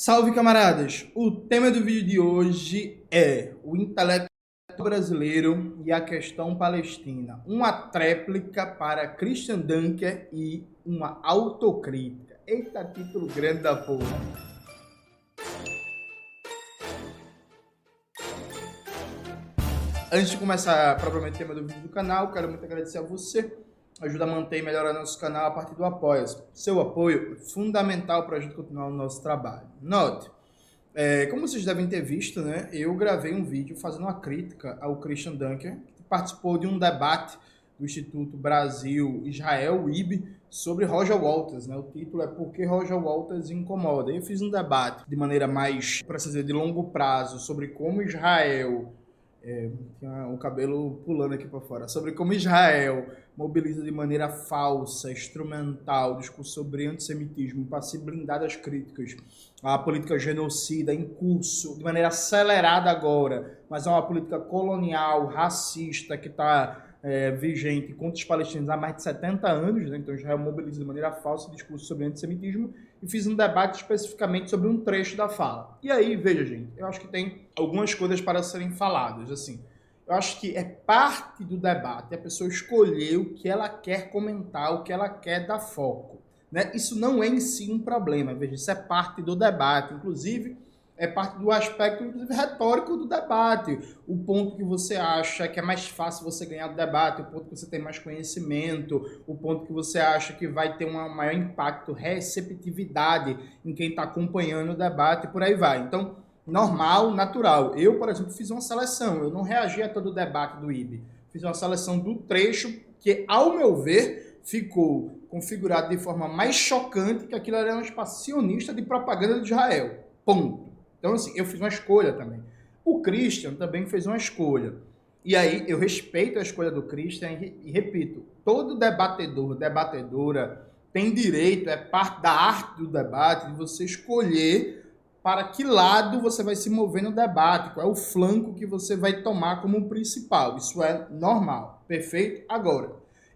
Salve camaradas! O tema do vídeo de hoje é o intelecto brasileiro e a questão palestina. Uma tréplica para Christian Dunker e uma autocrítica. Eita, título grande da porra. Antes de começar propriamente o tema do vídeo do canal, quero muito agradecer a você ajuda a manter e melhorar nosso canal a partir do apoio. Seu apoio é fundamental para a gente continuar o nosso trabalho. Note, é, como vocês devem ter visto, né, eu gravei um vídeo fazendo uma crítica ao Christian Dunker, que participou de um debate do Instituto Brasil-Israel, IB, sobre Roger Walters. Né? O título é Por que Roger Walters incomoda? Eu fiz um debate de maneira mais, para dizer, de longo prazo, sobre como Israel é, o cabelo pulando aqui para fora, sobre como Israel mobiliza de maneira falsa, instrumental, discurso sobre antissemitismo para se blindar das críticas à política genocida em curso, de maneira acelerada agora, mas é uma política colonial, racista, que está é, vigente contra os palestinos há mais de 70 anos, né? então Israel mobiliza de maneira falsa discurso sobre antissemitismo, e fiz um debate especificamente sobre um trecho da fala. E aí, veja, gente, eu acho que tem algumas coisas para serem faladas, assim. Eu acho que é parte do debate a pessoa escolher o que ela quer comentar, o que ela quer dar foco. Né? Isso não é em si um problema, veja, isso é parte do debate. Inclusive, é parte do aspecto, inclusive, retórico do debate. O ponto que você acha que é mais fácil você ganhar do debate, o ponto que você tem mais conhecimento, o ponto que você acha que vai ter um maior impacto, receptividade em quem está acompanhando o debate, e por aí vai. Então, normal, natural. Eu, por exemplo, fiz uma seleção, eu não reagi a todo o debate do IB. Fiz uma seleção do trecho que, ao meu ver, ficou configurado de forma mais chocante que aquilo era um espaço sionista de propaganda de Israel. Ponto. Então, assim, eu fiz uma escolha também. O Christian também fez uma escolha. E aí, eu respeito a escolha do Christian e, repito, todo debatedor, debatedora tem direito, é parte da arte do debate, de você escolher para que lado você vai se mover no debate, qual é o flanco que você vai tomar como principal. Isso é normal, perfeito? Agora,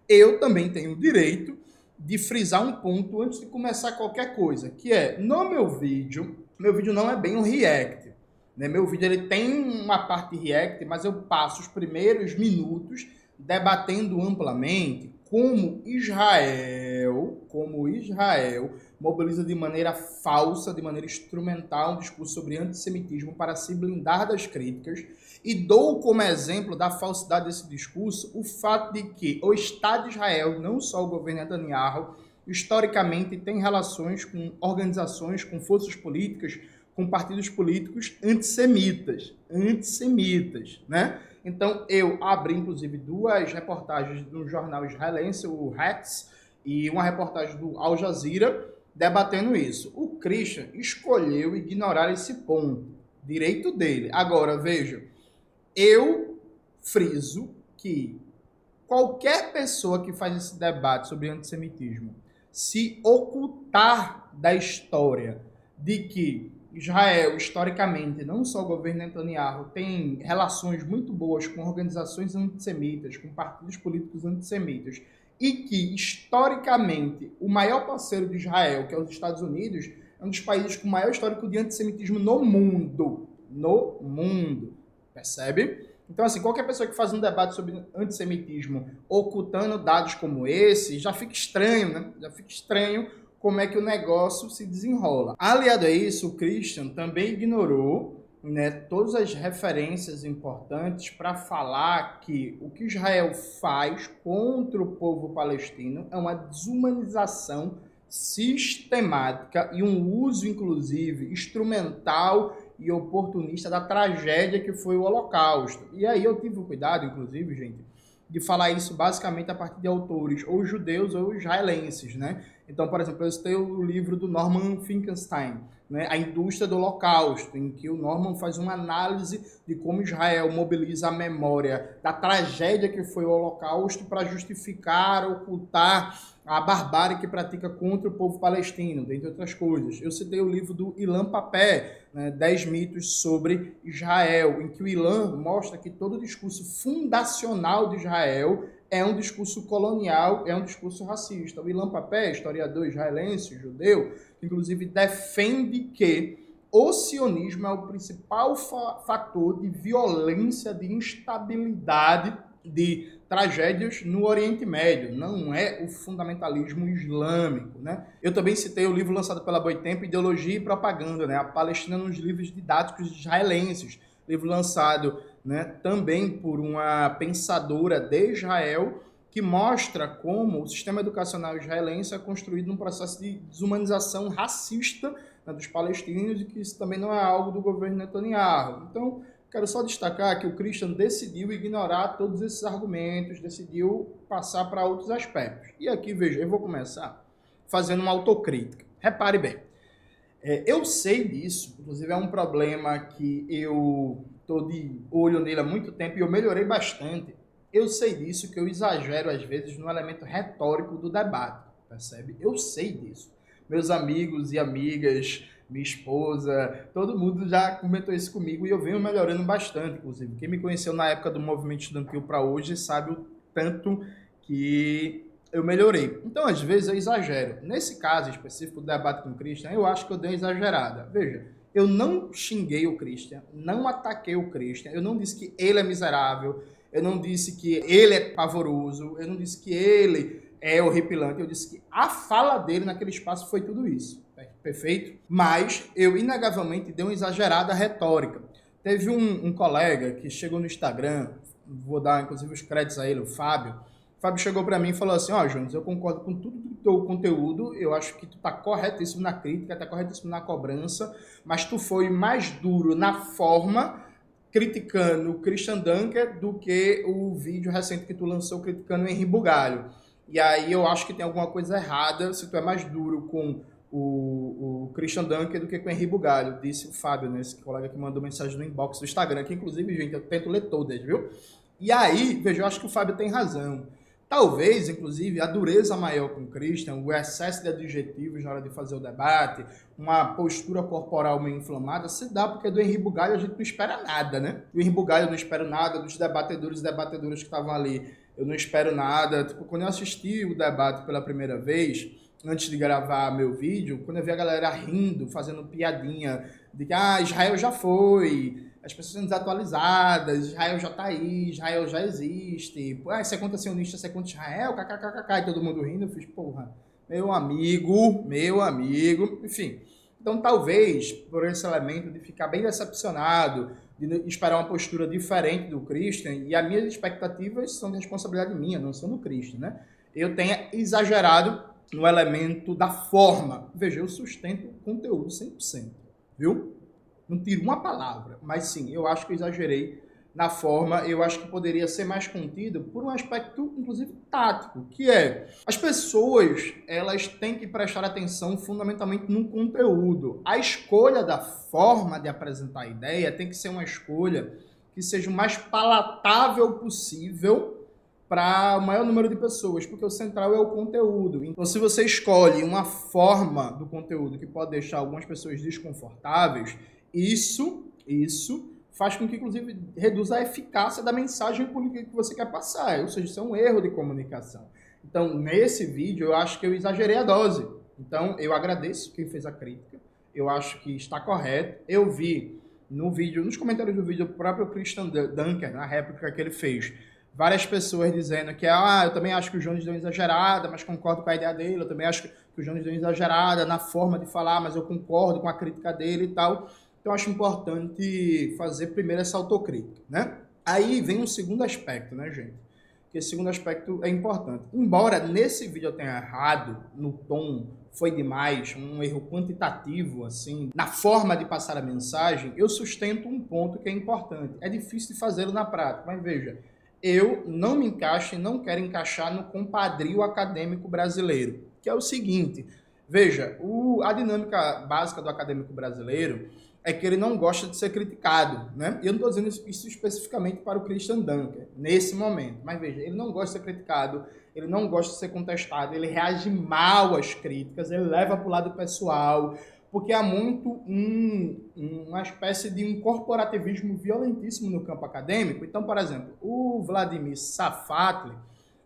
eu também tenho o direito de frisar um ponto antes de começar qualquer coisa, que é, no meu vídeo, meu vídeo não é bem um react. Né? Meu vídeo ele tem uma parte react, mas eu passo os primeiros minutos debatendo amplamente como Israel, como Israel mobiliza de maneira falsa, de maneira instrumental um discurso sobre antissemitismo para se blindar das críticas e dou como exemplo da falsidade desse discurso o fato de que o Estado de Israel, não só o governo Netanyahu, historicamente tem relações com organizações, com forças políticas, com partidos políticos antissemitas, antissemitas, né? Então eu abri inclusive duas reportagens no jornal israelense, o Hats, e uma reportagem do Al Jazeera debatendo isso. O Christian escolheu ignorar esse ponto, direito dele. Agora veja, eu friso que qualquer pessoa que faz esse debate sobre antissemitismo se ocultar da história de que Israel, historicamente, não só o governo Netanyahu, tem relações muito boas com organizações antissemitas, com partidos políticos antissemitas, e que, historicamente, o maior parceiro de Israel, que é os Estados Unidos, é um dos países com maior histórico de antissemitismo no mundo. No mundo. Percebe? Então, assim, qualquer pessoa que faz um debate sobre antissemitismo ocultando dados como esse, já fica estranho, né? Já fica estranho como é que o negócio se desenrola. Aliado a isso, o Christian também ignorou né, todas as referências importantes para falar que o que Israel faz contra o povo palestino é uma desumanização sistemática e um uso, inclusive, instrumental e oportunista da tragédia que foi o Holocausto. E aí eu tive o cuidado, inclusive, gente, de falar isso basicamente a partir de autores ou judeus ou israelenses, né? Então, por exemplo, eu citei o livro do Norman Finkelstein, né, A Indústria do Holocausto, em que o Norman faz uma análise de como Israel mobiliza a memória da tragédia que foi o Holocausto para justificar, ocultar a barbárie que pratica contra o povo palestino, dentre outras coisas. Eu citei o livro do Ilan Papé, né, 10 mitos sobre Israel, em que o Ilan mostra que todo o discurso fundacional de Israel é um discurso colonial, é um discurso racista. O Ilan Papé, historiador israelense, judeu, inclusive defende que o sionismo é o principal fa fator de violência, de instabilidade, de tragédias no Oriente Médio, não é o fundamentalismo islâmico. Né? Eu também citei o livro lançado pela Boitempo, Ideologia e Propaganda, né? a Palestina nos livros didáticos israelenses, livro lançado né, também por uma pensadora de Israel, que mostra como o sistema educacional israelense é construído num processo de desumanização racista né, dos palestinos e que isso também não é algo do governo Netanyahu. Então, quero só destacar que o Christian decidiu ignorar todos esses argumentos, decidiu passar para outros aspectos. E aqui, veja, eu vou começar fazendo uma autocrítica. Repare bem, é, eu sei disso, inclusive é um problema que eu estou de olho nele há muito tempo e eu melhorei bastante eu sei disso, que eu exagero às vezes no elemento retórico do debate, percebe? Eu sei disso. Meus amigos e amigas, minha esposa, todo mundo já comentou isso comigo e eu venho melhorando bastante, inclusive. Quem me conheceu na época do movimento estudantil para hoje sabe o tanto que eu melhorei. Então, às vezes, eu exagero. Nesse caso específico do debate com o Christian, eu acho que eu dei uma exagerada. Veja, eu não xinguei o Christian, não ataquei o Christian, eu não disse que ele é miserável, eu não disse que ele é pavoroso, eu não disse que ele é horripilante, eu disse que a fala dele naquele espaço foi tudo isso. Perfeito? Mas eu, inegavelmente, dei uma exagerada retórica. Teve um, um colega que chegou no Instagram, vou dar inclusive os créditos a ele, o Fábio. O Fábio chegou para mim e falou assim: Ó, oh, Jonas, eu concordo com tudo do teu conteúdo, eu acho que tu tá corretíssimo na crítica, tá corretíssimo na cobrança, mas tu foi mais duro na forma criticando o Christian Dunker do que o vídeo recente que tu lançou criticando o Henri Bugalho. E aí eu acho que tem alguma coisa errada se tu é mais duro com o, o Christian Dunker do que com o Henri Bugalho, disse o Fábio, né, esse colega que mandou mensagem no inbox do Instagram, que inclusive, gente, eu tento ler todas, viu? E aí, veja, eu acho que o Fábio tem razão. Talvez, inclusive, a dureza maior com o Christian, o excesso de adjetivos na hora de fazer o debate, uma postura corporal meio inflamada, se dá porque do Henri Bugalho a gente não espera nada, né? Do Henri Bugalho eu não espero nada, dos debatedores e debatedoras que estavam ali, eu não espero nada. Tipo, quando eu assisti o debate pela primeira vez, antes de gravar meu vídeo, quando eu vi a galera rindo, fazendo piadinha de que ah, Israel já foi, as pessoas são desatualizadas, Israel já tá aí, Israel já existe, ah, você é sionista, você é Israel, kkkk, e todo mundo rindo, eu fiz, porra, meu amigo, meu amigo, enfim. Então, talvez, por esse elemento de ficar bem decepcionado, de esperar uma postura diferente do Christian, e as minhas expectativas são de responsabilidade minha, não são do Christian, né? Eu tenha exagerado no elemento da forma. Veja, eu sustento o conteúdo 100%, viu? Não tiro uma palavra, mas sim, eu acho que exagerei na forma, eu acho que poderia ser mais contido por um aspecto, inclusive, tático, que é as pessoas elas têm que prestar atenção fundamentalmente no conteúdo. A escolha da forma de apresentar a ideia tem que ser uma escolha que seja o mais palatável possível para o maior número de pessoas, porque o central é o conteúdo. Então, se você escolhe uma forma do conteúdo que pode deixar algumas pessoas desconfortáveis, isso, isso faz com que, inclusive, reduza a eficácia da mensagem política que você quer passar. Ou seja, isso é um erro de comunicação. Então, nesse vídeo, eu acho que eu exagerei a dose. Então, eu agradeço quem fez a crítica. Eu acho que está correto. Eu vi no vídeo, nos comentários do vídeo, o próprio Christian Dunker, na réplica que ele fez, várias pessoas dizendo que, ah, eu também acho que o Jones deu uma exagerada, mas concordo com a ideia dele. Eu também acho que o Jones deu uma exagerada na forma de falar, mas eu concordo com a crítica dele e tal. Então, acho importante fazer primeiro essa autocrítica, né? Aí vem um segundo aspecto, né, gente? Que esse segundo aspecto é importante. Embora nesse vídeo eu tenha errado no tom, foi demais, um erro quantitativo, assim, na forma de passar a mensagem, eu sustento um ponto que é importante. É difícil de fazê-lo na prática, mas veja, eu não me encaixo e não quero encaixar no compadrio acadêmico brasileiro, que é o seguinte, veja, o, a dinâmica básica do acadêmico brasileiro é que ele não gosta de ser criticado, né? E eu não estou dizendo isso especificamente para o Christian Dunker, nesse momento. Mas veja, ele não gosta de ser criticado, ele não gosta de ser contestado, ele reage mal às críticas, ele leva para o lado pessoal, porque há muito um, uma espécie de um corporativismo violentíssimo no campo acadêmico. Então, por exemplo, o Vladimir Safatli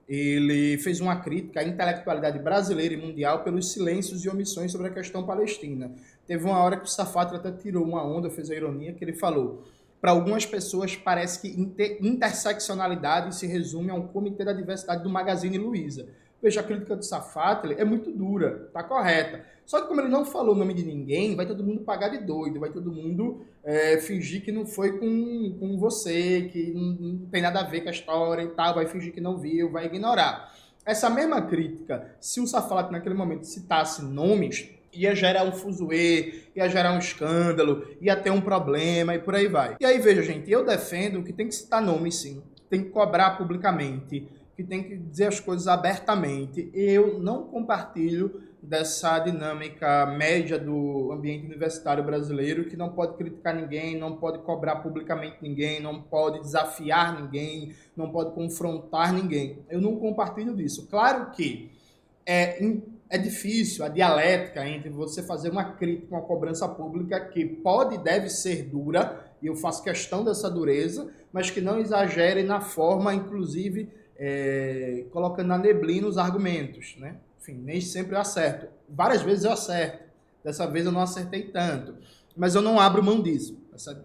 ele fez uma crítica à intelectualidade brasileira e mundial pelos silêncios e omissões sobre a questão palestina. Teve uma hora que o Safatli até tirou uma onda, fez a ironia, que ele falou: para algumas pessoas parece que inter interseccionalidade se resume a um comitê da diversidade do Magazine Luiza. Veja, a crítica do Safatli é muito dura, tá correta. Só que como ele não falou o nome de ninguém, vai todo mundo pagar de doido, vai todo mundo é, fingir que não foi com, com você, que não, não, tem nada a ver com a história e tal, vai fingir que não viu, vai ignorar. Essa mesma crítica, se o Safatli naquele momento citasse nomes, ia gerar um fuzuê, ia gerar um escândalo, ia ter um problema e por aí vai. E aí, veja, gente, eu defendo que tem que citar nome sim, tem que cobrar publicamente, que tem que dizer as coisas abertamente. Eu não compartilho dessa dinâmica média do ambiente universitário brasileiro, que não pode criticar ninguém, não pode cobrar publicamente ninguém, não pode desafiar ninguém, não pode confrontar ninguém. Eu não compartilho disso. Claro que é, é difícil a dialética entre você fazer uma crítica, uma cobrança pública que pode e deve ser dura, e eu faço questão dessa dureza, mas que não exagere na forma, inclusive é, colocando na neblina os argumentos, né? Enfim, nem sempre eu acerto. Várias vezes eu acerto. Dessa vez eu não acertei tanto. Mas eu não abro mão disso.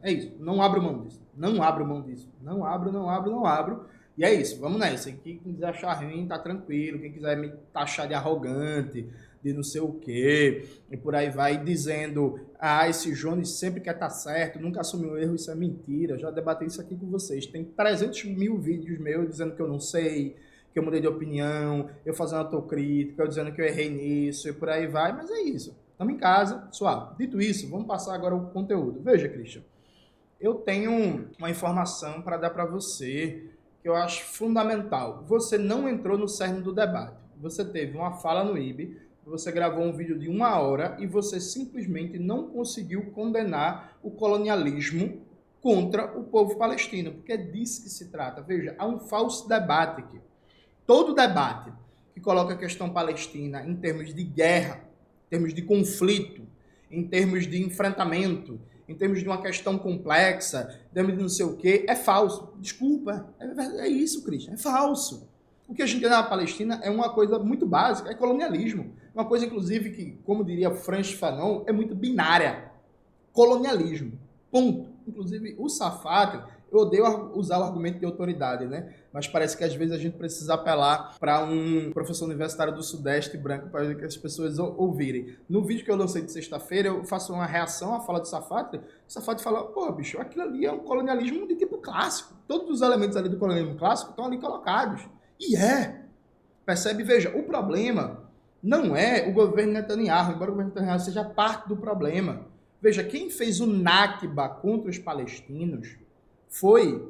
É isso. Não abro mão disso. Não abro mão disso. Não abro, não abro, não abro. E é isso. Vamos nessa. Quem quiser achar ruim, tá tranquilo. Quem quiser me taxar de arrogante, de não sei o quê, e por aí vai dizendo, ah, esse Jones sempre quer estar tá certo, nunca assumiu erro, isso é mentira. Já debatei isso aqui com vocês. Tem 300 mil vídeos meus dizendo que eu não sei, que eu mudei de opinião, eu fazendo autocrítica, eu dizendo que eu errei nisso e por aí vai, mas é isso. Estamos em casa, suave. Dito isso, vamos passar agora o conteúdo. Veja, Christian, eu tenho uma informação para dar para você que eu acho fundamental. Você não entrou no cerne do debate. Você teve uma fala no IB você gravou um vídeo de uma hora e você simplesmente não conseguiu condenar o colonialismo contra o povo palestino, porque é disso que se trata. Veja, há um falso debate aqui. Todo debate que coloca a questão palestina em termos de guerra, em termos de conflito, em termos de enfrentamento, em termos de uma questão complexa, em termos de não sei o quê, é falso. Desculpa, é, é isso, Cristian, é falso. O que a gente tem na Palestina é uma coisa muito básica, é colonialismo. Uma coisa, inclusive, que, como diria Franz Fanon, é muito binária. Colonialismo. Ponto. Inclusive, o Safat, eu odeio usar o argumento de autoridade, né? Mas parece que às vezes a gente precisa apelar para um professor universitário do Sudeste branco para que as pessoas ouvirem. No vídeo que eu lancei de sexta-feira, eu faço uma reação à fala do Safat. O Safat fala: pô, bicho, aquilo ali é um colonialismo de tipo clássico. Todos os elementos ali do colonialismo clássico estão ali colocados. E é. Percebe? Veja, o problema não é o governo Netanyahu, embora o governo Netanyahu seja parte do problema. Veja, quem fez o Nakba contra os palestinos foi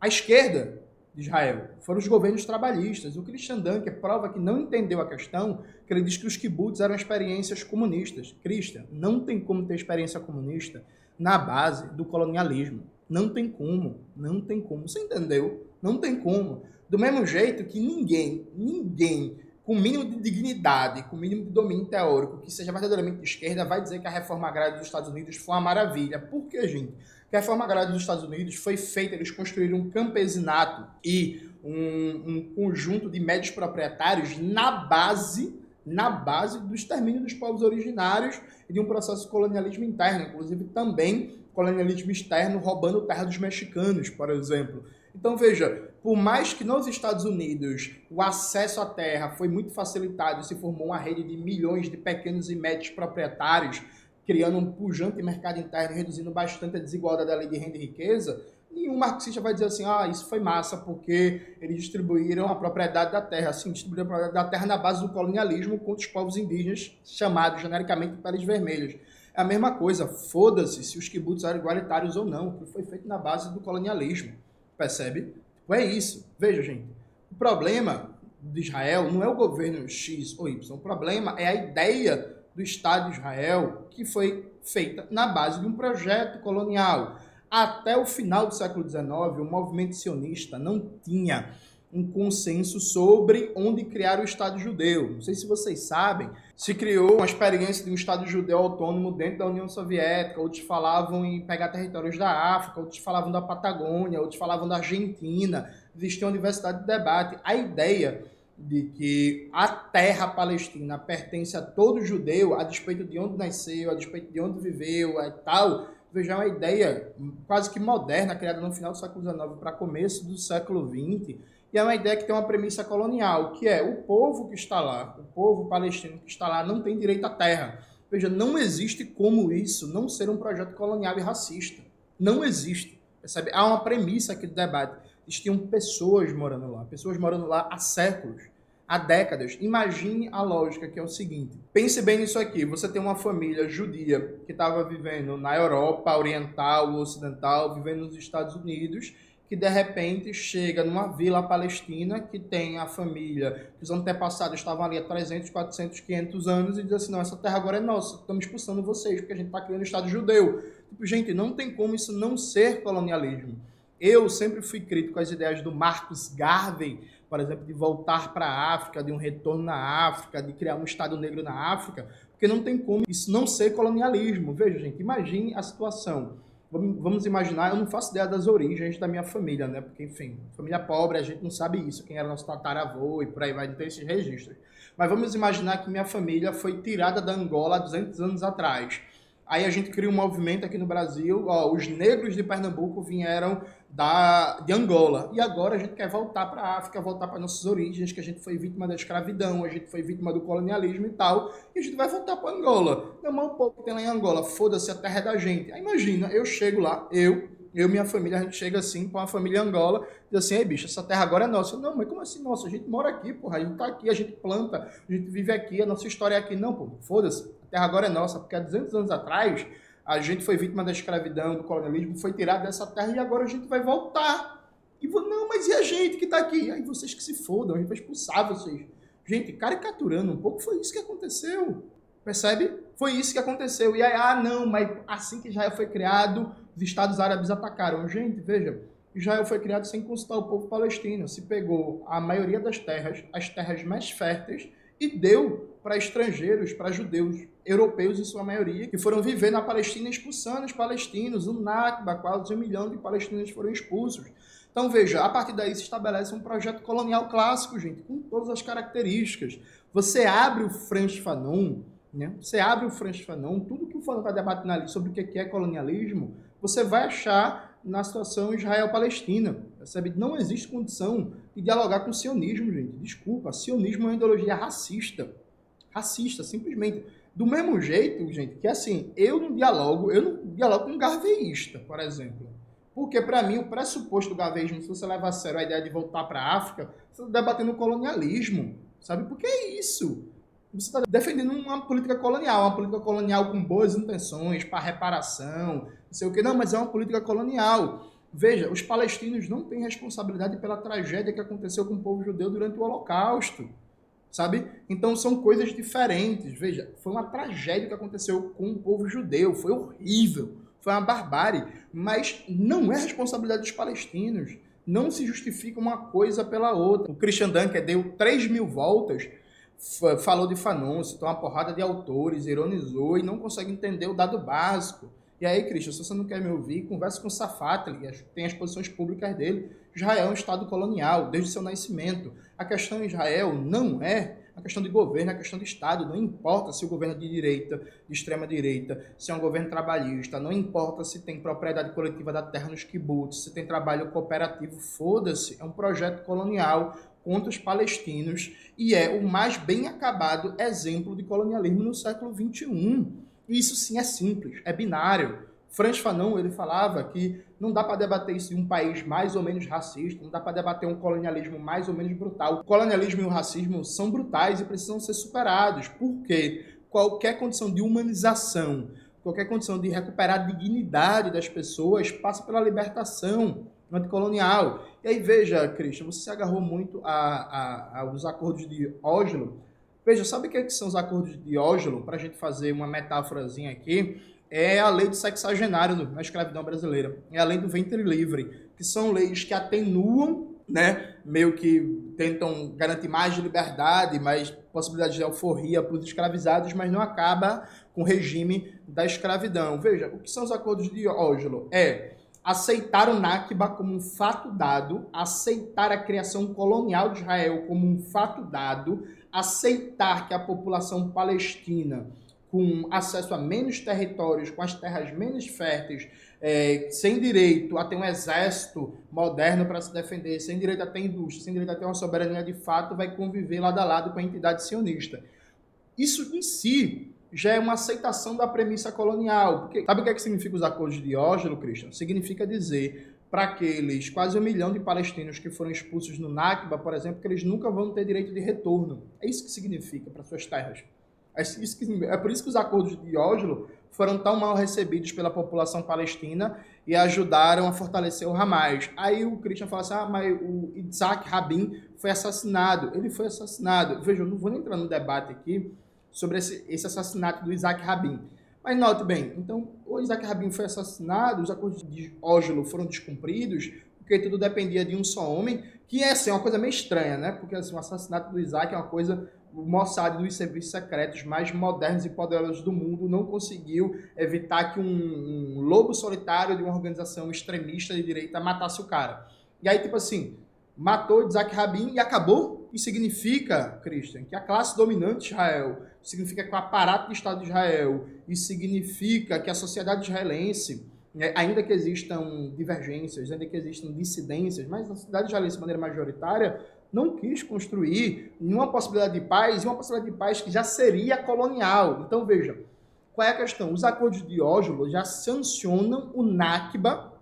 a esquerda de Israel, foram os governos trabalhistas. O Christian Dunker prova que não entendeu a questão, que ele diz que os kibbutz eram experiências comunistas. Christian, não tem como ter experiência comunista na base do colonialismo. Não tem como, não tem como. Você entendeu? Não tem como. Do mesmo jeito que ninguém, ninguém com o mínimo de dignidade, com o mínimo de domínio teórico, que seja verdadeiramente de esquerda, vai dizer que a reforma agrária dos Estados Unidos foi uma maravilha. Por que, gente? Que a reforma agrária dos Estados Unidos foi feita, eles construíram um campesinato e um, um conjunto de médios proprietários na base na base do extermínio dos povos originários e de um processo de colonialismo interno, inclusive também colonialismo externo roubando terra dos mexicanos, por exemplo. Então veja, por mais que nos Estados Unidos o acesso à terra foi muito facilitado se formou uma rede de milhões de pequenos e médios proprietários, criando um pujante mercado interno reduzindo bastante a desigualdade da lei de renda e riqueza, nenhum marxista vai dizer assim, ah, isso foi massa porque eles distribuíram a propriedade da terra. Assim, distribuíram a propriedade da terra na base do colonialismo contra os povos indígenas, chamados genericamente de peles vermelhos. É a mesma coisa, foda-se se os kibbutz eram igualitários ou não, que foi feito na base do colonialismo. Percebe? Tipo, é isso. Veja, gente. O problema de Israel não é o governo X ou Y. O problema é a ideia do Estado de Israel que foi feita na base de um projeto colonial. Até o final do século XIX, o movimento sionista não tinha um consenso sobre onde criar o Estado judeu. Não sei se vocês sabem, se criou uma experiência de um Estado judeu autônomo dentro da União Soviética, outros falavam em pegar territórios da África, outros falavam da Patagônia, outros falavam da Argentina. Existia uma diversidade de debate. A ideia de que a terra palestina pertence a todo judeu, a despeito de onde nasceu, a despeito de onde viveu e tal, veja, é uma ideia quase que moderna, criada no final do século XIX para começo do século XX, e é uma ideia que tem uma premissa colonial, que é o povo que está lá, o povo palestino que está lá não tem direito à terra. Veja, não existe como isso não ser um projeto colonial e racista. Não existe. Percebe? Há uma premissa aqui do debate. Existiam pessoas morando lá, pessoas morando lá há séculos, há décadas. Imagine a lógica que é o seguinte: pense bem nisso aqui. Você tem uma família judia que estava vivendo na Europa Oriental, Ocidental, vivendo nos Estados Unidos que de repente chega numa vila palestina que tem a família que os antepassados estavam ali há 300, 400, 500 anos e diz assim, não, essa terra agora é nossa, estamos expulsando vocês porque a gente está criando o Estado judeu. Tipo, gente, não tem como isso não ser colonialismo. Eu sempre fui crítico às ideias do Marcus Garvey, por exemplo, de voltar para a África, de um retorno na África, de criar um Estado negro na África, porque não tem como isso não ser colonialismo. Veja, gente, imagine a situação vamos imaginar, eu não faço ideia das origens da minha família, né? Porque, enfim, família pobre, a gente não sabe isso, quem era nosso tataravô e por aí vai, não tem esses registros. Mas vamos imaginar que minha família foi tirada da Angola há 200 anos atrás. Aí a gente cria um movimento aqui no Brasil, ó, os negros de Pernambuco vieram da, de Angola. E agora a gente quer voltar para a África, voltar para nossas origens, que a gente foi vítima da escravidão, a gente foi vítima do colonialismo e tal, e a gente vai voltar para Angola. Não, mas o povo que tem lá em Angola, foda-se, a terra é da gente. Aí imagina, eu chego lá, eu, eu e minha família, a gente chega assim para uma família Angola, diz assim, ei bicho, essa terra agora é nossa. Não, mas como assim nossa? A gente mora aqui, porra, a gente tá aqui, a gente planta, a gente vive aqui, a nossa história é aqui. Não, pô, foda-se terra agora é nossa, porque há 200 anos atrás a gente foi vítima da escravidão, do colonialismo, foi tirado dessa terra e agora a gente vai voltar. E vou, não, mas e a gente que está aqui? Aí vocês que se fodam, a gente vai expulsar vocês. Gente, caricaturando um pouco, foi isso que aconteceu. Percebe? Foi isso que aconteceu. E aí, ah, não, mas assim que Israel foi criado, os Estados Árabes atacaram. Gente, veja, Israel foi criado sem consultar o povo palestino. Se pegou a maioria das terras, as terras mais férteis, e deu para estrangeiros, para judeus europeus em sua maioria, que foram viver na Palestina expulsando os palestinos, o Nakba, quase um milhão de palestinos foram expulsos. Então, veja, a partir daí se estabelece um projeto colonial clássico, gente, com todas as características. Você abre o Franz Fanon, né? você abre o Franz Fanon, tudo que o Fanon está debatendo ali sobre o que é colonialismo, você vai achar na situação Israel-Palestina. Percebe? Não existe condição de dialogar com o sionismo, gente. Desculpa, sionismo é uma ideologia racista. Racista, simplesmente. Do mesmo jeito, gente, que assim, eu não dialogo, eu não dialogo com um garveísta, por exemplo. Porque, para mim, o pressuposto do garveísmo, se você leva a sério a ideia de voltar para a África, você está debatendo o colonialismo, sabe? Porque é isso. Você está defendendo uma política colonial, uma política colonial com boas intenções, para reparação, não sei o que. Não, mas é uma política colonial. Veja, os palestinos não têm responsabilidade pela tragédia que aconteceu com o povo judeu durante o Holocausto sabe? Então são coisas diferentes. Veja, foi uma tragédia que aconteceu com o povo judeu, foi horrível, foi uma barbárie, mas não é responsabilidade dos palestinos. Não se justifica uma coisa pela outra. O Christian Dunker deu 3 mil voltas, falou de Fanon, citou uma porrada de autores, ironizou e não consegue entender o dado básico. E aí, Christian, se você não quer me ouvir, converse com o Safatli, tem as posições públicas dele. Israel é um Estado colonial, desde seu nascimento. A questão em Israel não é a questão de governo, é a questão de Estado. Não importa se o governo é de direita, de extrema direita, se é um governo trabalhista, não importa se tem propriedade coletiva da terra nos kibbutz, se tem trabalho cooperativo, foda-se. É um projeto colonial contra os palestinos e é o mais bem acabado exemplo de colonialismo no século XXI. Isso sim é simples, é binário. Franz Fanon ele falava que não dá para debater em um país mais ou menos racista, não dá para debater um colonialismo mais ou menos brutal. O colonialismo e o racismo são brutais e precisam ser superados, porque qualquer condição de humanização, qualquer condição de recuperar a dignidade das pessoas passa pela libertação anticolonial. E aí veja, Christian, você se agarrou muito a, a, aos acordos de Oslo, Veja, sabe o que, é que são os acordos de Diógenes, para a gente fazer uma metáforazinha aqui? É a lei do sexagenário na escravidão brasileira. É a lei do ventre livre, que são leis que atenuam né, meio que tentam garantir mais de liberdade, mais possibilidade de alforria para os escravizados, mas não acaba com o regime da escravidão. Veja, o que são os acordos de Oslo? É aceitar o Nakba como um fato dado, aceitar a criação colonial de Israel como um fato dado, aceitar que a população palestina, com acesso a menos territórios, com as terras menos férteis, é, sem direito a ter um exército moderno para se defender, sem direito a ter indústria, sem direito a ter uma soberania de fato, vai conviver lado a lado com a entidade sionista. Isso em si já é uma aceitação da premissa colonial. Porque, sabe o que, é que significa os acordos de Diógenes, Christian? Significa dizer para aqueles quase um milhão de palestinos que foram expulsos no Nakba, por exemplo, que eles nunca vão ter direito de retorno. É isso que significa para suas terras. É, isso que, é por isso que os acordos de Diógenes foram tão mal recebidos pela população palestina e ajudaram a fortalecer o Hamas. Aí o Christian fala assim, ah, mas o Isaac Rabin foi assassinado. Ele foi assassinado. Veja, eu não vou entrar no debate aqui, sobre esse, esse assassinato do Isaac Rabin. Mas note bem, então o Isaac Rabin foi assassinado, os acordos de Oslo foram descumpridos, porque tudo dependia de um só homem, que é assim, uma coisa meio estranha, né? Porque assim, o assassinato do Isaac é uma coisa o Mossad dos serviços secretos mais modernos e poderosos do mundo não conseguiu evitar que um, um, lobo solitário de uma organização extremista de direita matasse o cara. E aí, tipo assim, matou Isaac Rabin e acabou? Isso significa, Christian, que a classe dominante de Israel significa que o aparato do Estado de Israel, isso significa que a sociedade israelense, né, ainda que existam divergências, ainda que existam dissidências, mas a sociedade israelense, de maneira majoritária, não quis construir nenhuma possibilidade de paz e uma possibilidade de paz que já seria colonial. Então, veja, qual é a questão? Os acordos de Oslo já sancionam o Nakba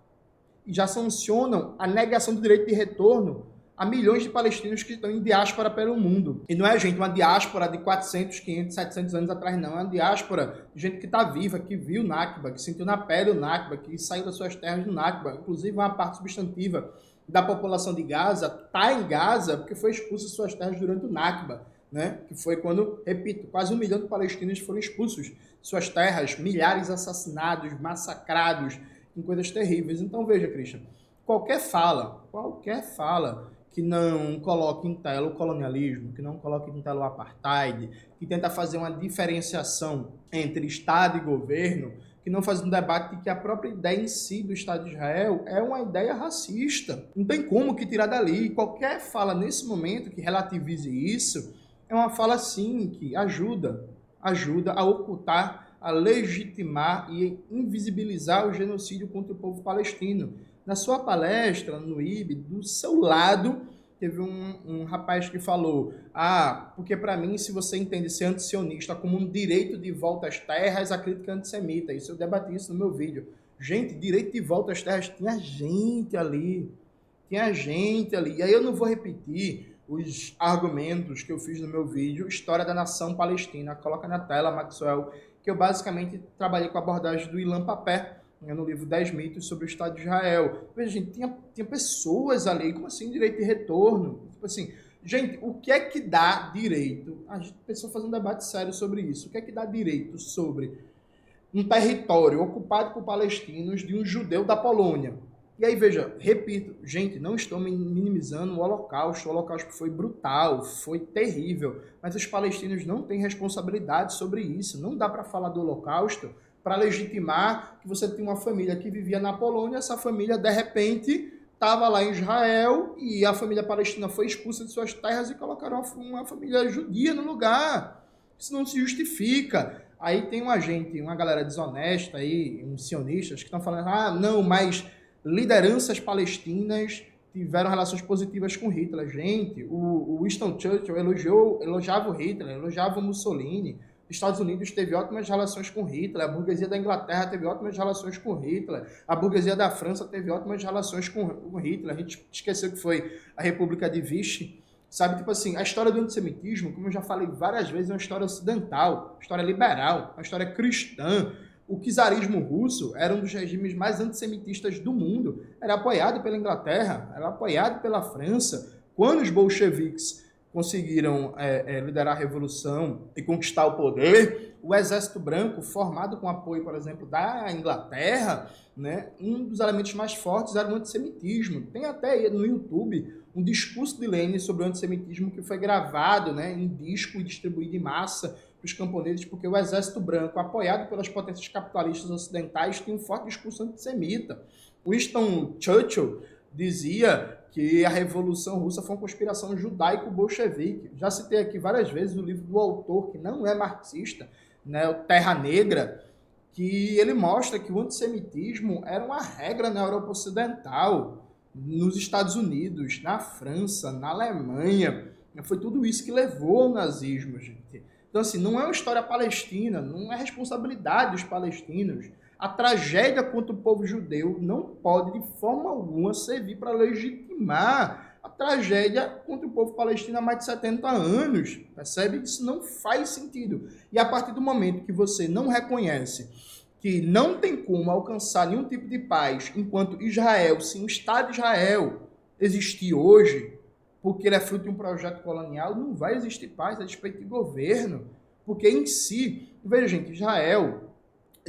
e já sancionam a negação do direito de retorno a milhões de palestinos que estão em diáspora pelo mundo. E não é, gente, uma diáspora de 400, 500, 700 anos atrás, não. É uma diáspora de gente que está viva, que viu o Nakba, que sentiu na pele o Nakba, que saiu das suas terras do Nakba. Inclusive, uma parte substantiva da população de Gaza está em Gaza porque foi expulsa de suas terras durante o Nakba. Né? que foi quando, repito, quase um milhão de palestinos foram expulsos de suas terras, milhares assassinados, massacrados, em coisas terríveis. Então veja, Christian, qualquer fala, qualquer fala que não coloque em tela o colonialismo, que não coloque em tela o apartheid, que tenta fazer uma diferenciação entre Estado e governo, que não faz um debate de que a própria ideia em si do Estado de Israel é uma ideia racista. Não tem como que tirar dali. Qualquer fala nesse momento que relativize isso é uma fala sim que ajuda, ajuda a ocultar, a legitimar e invisibilizar o genocídio contra o povo palestino na sua palestra no IB, do seu lado, teve um, um rapaz que falou: Ah, porque para mim, se você entende ser antisionista como um direito de volta às terras, a crítica é antissemita. Isso eu debati isso no meu vídeo. Gente, direito de volta às terras, tinha gente ali. Tinha gente ali. E aí eu não vou repetir os argumentos que eu fiz no meu vídeo, História da Nação Palestina. Coloca na tela, Maxwell, que eu basicamente trabalhei com a abordagem do Ilan Papé, no livro 10 mitos sobre o Estado de Israel. Veja, gente, tinha, tinha pessoas ali, como assim, direito de retorno? Tipo assim, gente, o que é que dá direito? A gente pensou fazer um debate sério sobre isso. O que é que dá direito sobre um território ocupado por palestinos de um judeu da Polônia? E aí, veja, repito, gente, não estou minimizando o Holocausto. O Holocausto foi brutal, foi terrível, mas os palestinos não têm responsabilidade sobre isso. Não dá para falar do Holocausto para legitimar que você tem uma família que vivia na Polônia, essa família de repente estava lá em Israel e a família palestina foi expulsa de suas terras e colocaram uma família judia no lugar. Isso não se justifica. Aí tem uma gente, uma galera desonesta aí, uns sionistas, que estão falando, ah, não, mas lideranças palestinas tiveram relações positivas com Hitler. Gente, o, Winston Churchill elogiou, elogiava o Hitler, elogiava o Mussolini, Estados Unidos teve ótimas relações com Hitler, a burguesia da Inglaterra teve ótimas relações com Hitler, a burguesia da França teve ótimas relações com, com Hitler. A gente esqueceu que foi a República de Vichy. Sabe, tipo assim, a história do antissemitismo, como eu já falei várias vezes, é uma história ocidental, história liberal, uma história cristã. O czarismo russo era um dos regimes mais antissemitistas do mundo. Era apoiado pela Inglaterra, era apoiado pela França. Quando os bolcheviques conseguiram é, é, liderar a revolução e conquistar o poder, o exército branco, formado com apoio, por exemplo, da Inglaterra, né, um dos elementos mais fortes era o antissemitismo. Tem até no YouTube um discurso de Lenin sobre o antissemitismo que foi gravado né, em disco e distribuído em massa para os camponeses, porque o exército branco, apoiado pelas potências capitalistas ocidentais, tinha um forte discurso antissemita. Winston Churchill dizia que a Revolução Russa foi uma conspiração judaico-bolchevique. Já citei aqui várias vezes o livro do autor, que não é marxista, né, o Terra Negra, que ele mostra que o antissemitismo era uma regra na Europa Ocidental, nos Estados Unidos, na França, na Alemanha. Foi tudo isso que levou ao nazismo, gente. Então, assim, não é uma história palestina, não é responsabilidade dos palestinos. A tragédia contra o povo judeu não pode, de forma alguma, servir para legitimar a tragédia contra o povo palestino há mais de 70 anos. Percebe? Isso não faz sentido. E a partir do momento que você não reconhece que não tem como alcançar nenhum tipo de paz enquanto Israel, se o Estado de Israel existir hoje, porque ele é fruto de um projeto colonial, não vai existir paz a respeito de governo. Porque em si, veja gente, Israel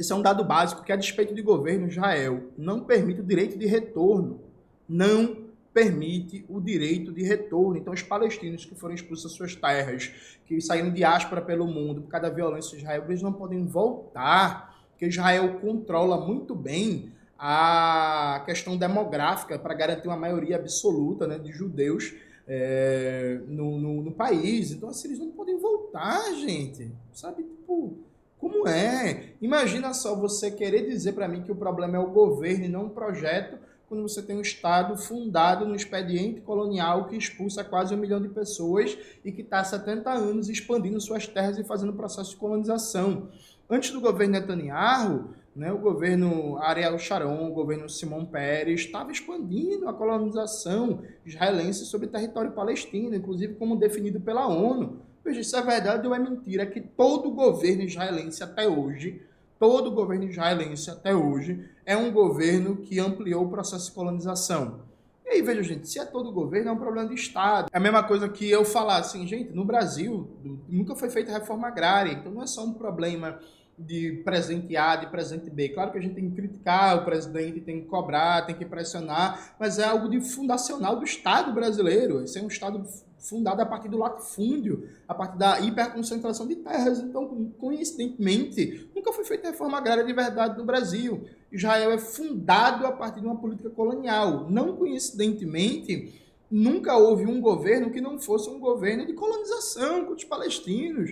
esse é um dado básico que, a despeito de governo, Israel não permite o direito de retorno. Não permite o direito de retorno. Então, os palestinos que foram expulsos das suas terras, que saíram de diáspora pelo mundo por causa da violência de Israel, eles não podem voltar, porque Israel controla muito bem a questão demográfica para garantir uma maioria absoluta né, de judeus é, no, no, no, país. Então, assim, eles não podem voltar, gente. Sabe? Tipo, como é? Imagina só você querer dizer para mim que o problema é o governo e não o projeto, quando você tem um Estado fundado no expediente colonial que expulsa quase um milhão de pessoas e que está há 70 anos expandindo suas terras e fazendo processo de colonização. Antes do governo Netanyahu, né, o governo Ariel Sharon, o governo Simão Pérez, estava expandindo a colonização israelense sobre território palestino, inclusive como definido pela ONU. Veja, isso é verdade ou é mentira que todo governo israelense até hoje, todo governo israelense até hoje, é um governo que ampliou o processo de colonização. E aí, veja, gente, se é todo governo, é um problema de Estado. É a mesma coisa que eu falar assim, gente, no Brasil nunca foi feita reforma agrária, então não é só um problema de presente A, de presente B. Claro que a gente tem que criticar o presidente, tem que cobrar, tem que pressionar, mas é algo de fundacional do Estado brasileiro. Esse é um Estado fundada a partir do latifúndio, a partir da hiperconcentração de terras. Então, coincidentemente, nunca foi feita reforma agrária de verdade no Brasil. Israel é fundado a partir de uma política colonial. Não coincidentemente, nunca houve um governo que não fosse um governo de colonização com os palestinos.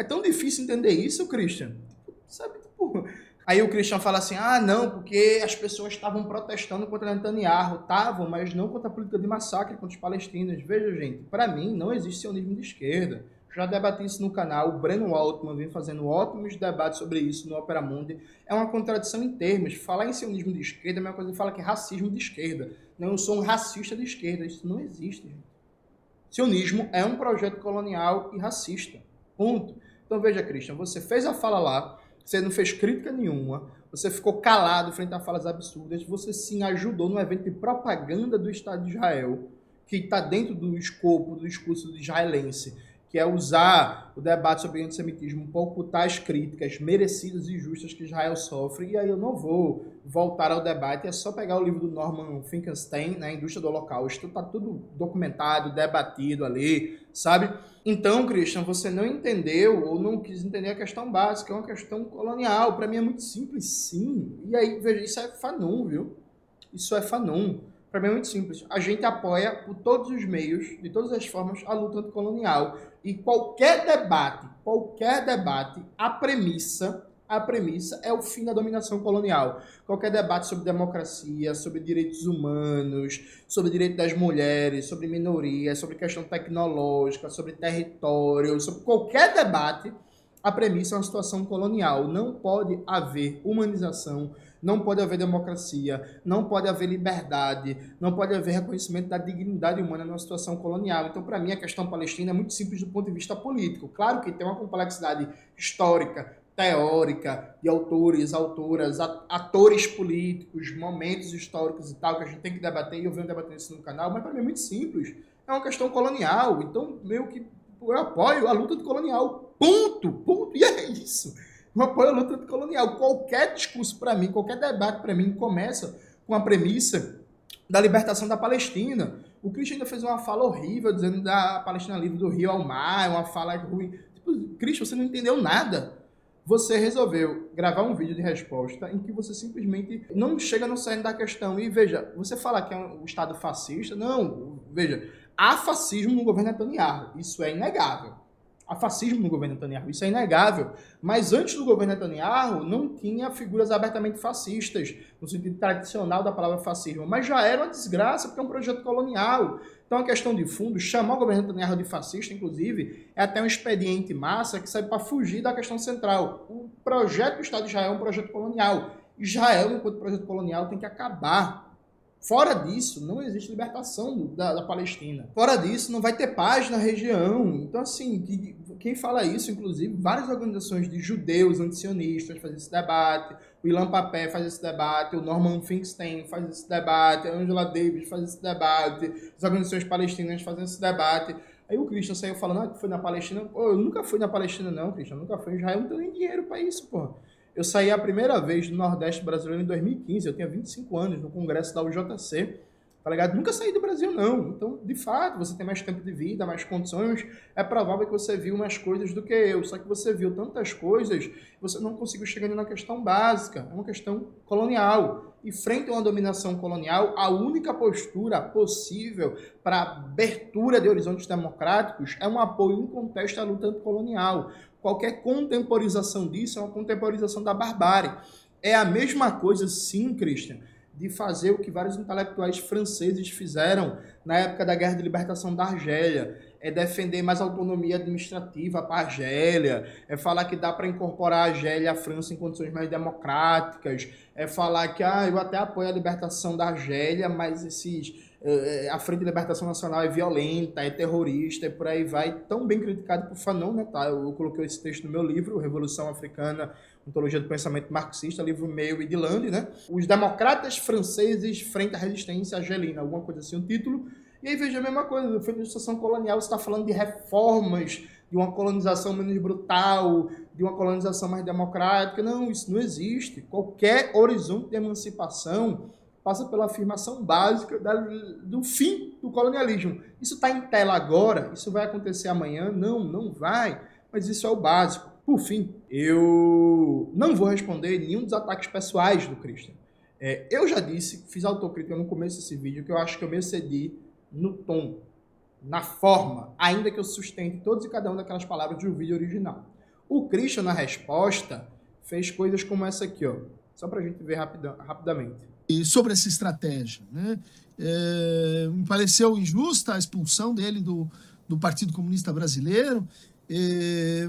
É tão difícil entender isso, Christian? Sabe, tipo, Aí o Christian fala assim: ah, não, porque as pessoas estavam protestando contra Netanyahu. Estavam, mas não contra a política de massacre contra os palestinos. Veja, gente, para mim não existe sionismo de esquerda. Já debati isso no canal. O Breno Altman vem fazendo ótimos debates sobre isso no Opera Mundi. É uma contradição em termos. Falar em sionismo de esquerda é a mesma coisa que falar que é racismo de esquerda. Não, eu sou um racista de esquerda. Isso não existe, gente. Sionismo é um projeto colonial e racista. Ponto. Então veja, Christian, você fez a fala lá você não fez crítica nenhuma, você ficou calado frente a falas absurdas, você sim ajudou no evento de propaganda do Estado de Israel, que está dentro do escopo do discurso israelense que é usar o debate sobre antissemitismo para ocultar as críticas merecidas e justas que Israel sofre. E aí eu não vou voltar ao debate, é só pegar o livro do Norman Finkelstein, né, Indústria do Holocausto, está tudo documentado, debatido ali, sabe? Então, Christian, você não entendeu ou não quis entender a questão básica, é uma questão colonial. Para mim é muito simples, sim. E aí, veja, isso é Fanon, viu? Isso é Fanon. Para mim é muito simples. A gente apoia por todos os meios, de todas as formas, a luta anticolonial. E qualquer debate, qualquer debate, a premissa, a premissa é o fim da dominação colonial. Qualquer debate sobre democracia, sobre direitos humanos, sobre direito das mulheres, sobre minorias, sobre questão tecnológica, sobre território, sobre qualquer debate, a premissa é uma situação colonial. Não pode haver humanização não pode haver democracia, não pode haver liberdade, não pode haver reconhecimento da dignidade humana numa situação colonial. Então, para mim, a questão palestina é muito simples do ponto de vista político. Claro que tem uma complexidade histórica, teórica, de autores, autoras, atores políticos, momentos históricos e tal, que a gente tem que debater, e eu venho debatendo isso no canal, mas para mim é muito simples. é uma questão colonial. Então, meio que eu apoio a luta colonial. Ponto, ponto. E é isso. Eu apoio a luta colonial. Qualquer discurso para mim, qualquer debate para mim começa com a premissa da libertação da Palestina. O Cristo ainda fez uma fala horrível dizendo da Palestina livre do rio ao mar, uma fala ruim. Tipo, Cristo, você não entendeu nada. Você resolveu gravar um vídeo de resposta em que você simplesmente não chega no cerne da questão. E veja, você fala que é um Estado fascista. Não, veja, há fascismo no governo Netanyahu. Isso é inegável. Há fascismo no governo Netanyahu, isso é inegável. Mas antes do governo Netanyahu, não tinha figuras abertamente fascistas, no sentido tradicional da palavra fascismo. Mas já era uma desgraça, porque é um projeto colonial. Então, a questão de fundo, chamar o governo Netanyahu de fascista, inclusive, é até um expediente massa que serve para fugir da questão central. O projeto do Estado de Israel é um projeto colonial. Israel, enquanto projeto colonial, tem que acabar Fora disso, não existe libertação da, da, Palestina. Fora disso, não vai ter paz na região. Então, assim, que, quem fala isso, inclusive, várias organizações de judeus antisionistas fazem esse debate, o Ilan Papé faz esse debate, o Norman Finkelstein faz esse debate, a Angela Davis faz esse debate, as organizações palestinas fazem esse debate. Aí o Christian saiu falando ah, que foi na Palestina. Pô, eu nunca fui na Palestina, não, Christian. nunca fui em Israel, não tenho nem dinheiro para isso, pô. Eu saí a primeira vez do Nordeste brasileiro em 2015, eu tinha 25 anos, no congresso da UJC, tá ligado? Nunca saí do Brasil, não. Então, de fato, você tem mais tempo de vida, mais condições, é provável que você viu mais coisas do que eu. Só que você viu tantas coisas, você não conseguiu chegar na questão básica, é uma questão colonial. E frente a uma dominação colonial, a única postura possível para abertura de horizontes democráticos é um apoio inconteste à luta colonial. Qualquer contemporização disso é uma contemporização da barbárie. É a mesma coisa, sim, Christian, de fazer o que vários intelectuais franceses fizeram na época da Guerra de Libertação da Argélia. É defender mais autonomia administrativa para a Argélia, é falar que dá para incorporar a Argélia a França em condições mais democráticas, é falar que ah, eu até apoio a libertação da Argélia, mas esses a Frente de Libertação Nacional é violenta, é terrorista e por aí vai, tão bem criticado por Fanon, né, tá? Eu, coloquei esse texto no meu livro, Revolução Africana, Ontologia do Pensamento Marxista, livro meu e de Lande, né? Os democratas franceses frente à resistência argelina, alguma coisa assim, o título. E aí veja a mesma coisa, no fim da situação colonial, você está falando de reformas, de uma colonização menos brutal, de uma colonização mais democrática. Não, isso não existe. Qualquer horizonte de emancipação passa pela afirmação básica do fim do colonialismo. Isso está em tela agora? Isso vai acontecer amanhã? Não, não vai. Mas isso é o básico. Por fim, eu não vou responder nenhum dos ataques pessoais do Christian. É, eu já disse, fiz autocrítica no começo desse vídeo, que eu acho que eu me excedi no tom, na forma, ainda que eu sustente todas e cada uma daquelas palavras do vídeo original. O Christian, na resposta, fez coisas como essa aqui, ó. Só para a gente ver rapidamente sobre essa estratégia. Né? É, me pareceu injusta a expulsão dele do, do Partido Comunista Brasileiro, é,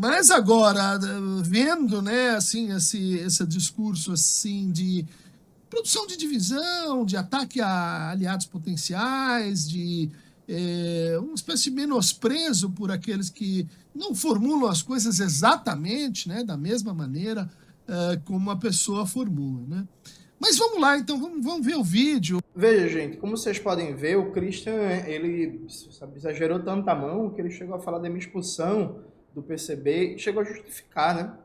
mas agora vendo, né, assim, esse, esse discurso assim de produção de divisão, de ataque a aliados potenciais, de é, uma espécie de menosprezo por aqueles que não formulam as coisas exatamente, né, da mesma maneira é, como a pessoa formula, né? Mas vamos lá, então, vamos, vamos ver o vídeo. Veja, gente, como vocês podem ver, o Christian, ele sabe, exagerou tanto a mão que ele chegou a falar da minha expulsão do PCB e chegou a justificar, né?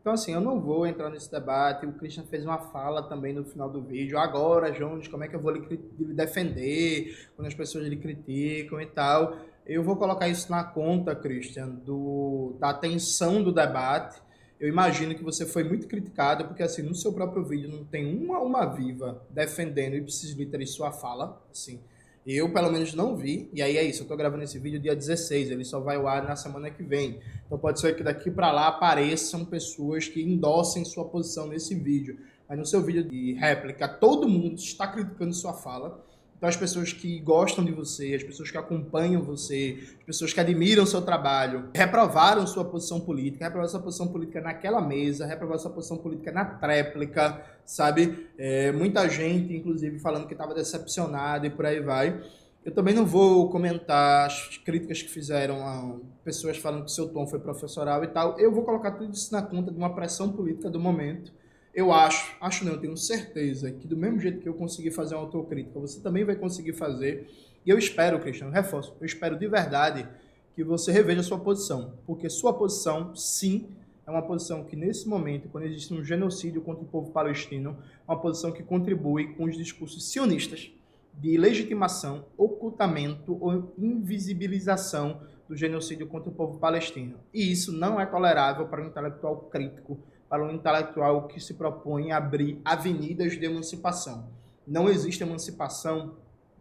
Então, assim, eu não vou entrar nesse debate. O Christian fez uma fala também no final do vídeo. Agora, Jones, como é que eu vou lhe, lhe defender quando as pessoas lhe criticam e tal? Eu vou colocar isso na conta, Christian, do, da atenção do debate eu imagino que você foi muito criticado, porque assim, no seu próprio vídeo não tem uma uma viva defendendo Ipsis Literis sua fala, assim. Eu, pelo menos, não vi. E aí é isso, eu tô gravando esse vídeo dia 16, ele só vai ao ar na semana que vem. Então pode ser que daqui para lá apareçam pessoas que endossem sua posição nesse vídeo. Mas no seu vídeo de réplica, todo mundo está criticando sua fala. Então, as pessoas que gostam de você, as pessoas que acompanham você, as pessoas que admiram seu trabalho, reprovaram sua posição política, reprovaram sua posição política naquela mesa, reprovaram sua posição política na tréplica, sabe? É, muita gente, inclusive, falando que estava decepcionada e por aí vai. Eu também não vou comentar as críticas que fizeram a pessoas falando que seu tom foi professoral e tal. Eu vou colocar tudo isso na conta de uma pressão política do momento Eu acho, acho não, eu tenho certeza que do mesmo jeito que eu consegui fazer uma autocrítica, você também vai conseguir fazer. E eu espero, Cristiano, reforço, eu espero de verdade que você reveja sua posição, porque sua posição, sim, é uma posição que nesse momento, quando existe um genocídio contra o povo palestino, é uma posição que contribui com os discursos sionistas de legitimação, ocultamento ou invisibilização do genocídio contra o povo palestino. E isso não é tolerável para um intelectual crítico para um intelectual que se propõe a abrir avenidas de emancipação. Não existe emancipação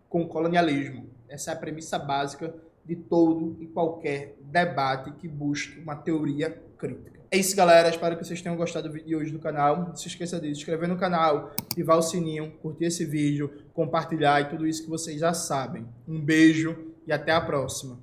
com colonialismo. Essa é a premissa básica de todo e qualquer debate que busque uma teoria crítica. É isso, galera. Espero que vocês tenham gostado do vídeo de hoje do canal. Não se esqueça de se inscrever no canal, ativar o sininho, curtir esse vídeo, compartilhar e tudo isso que vocês já sabem. Um beijo e até a próxima.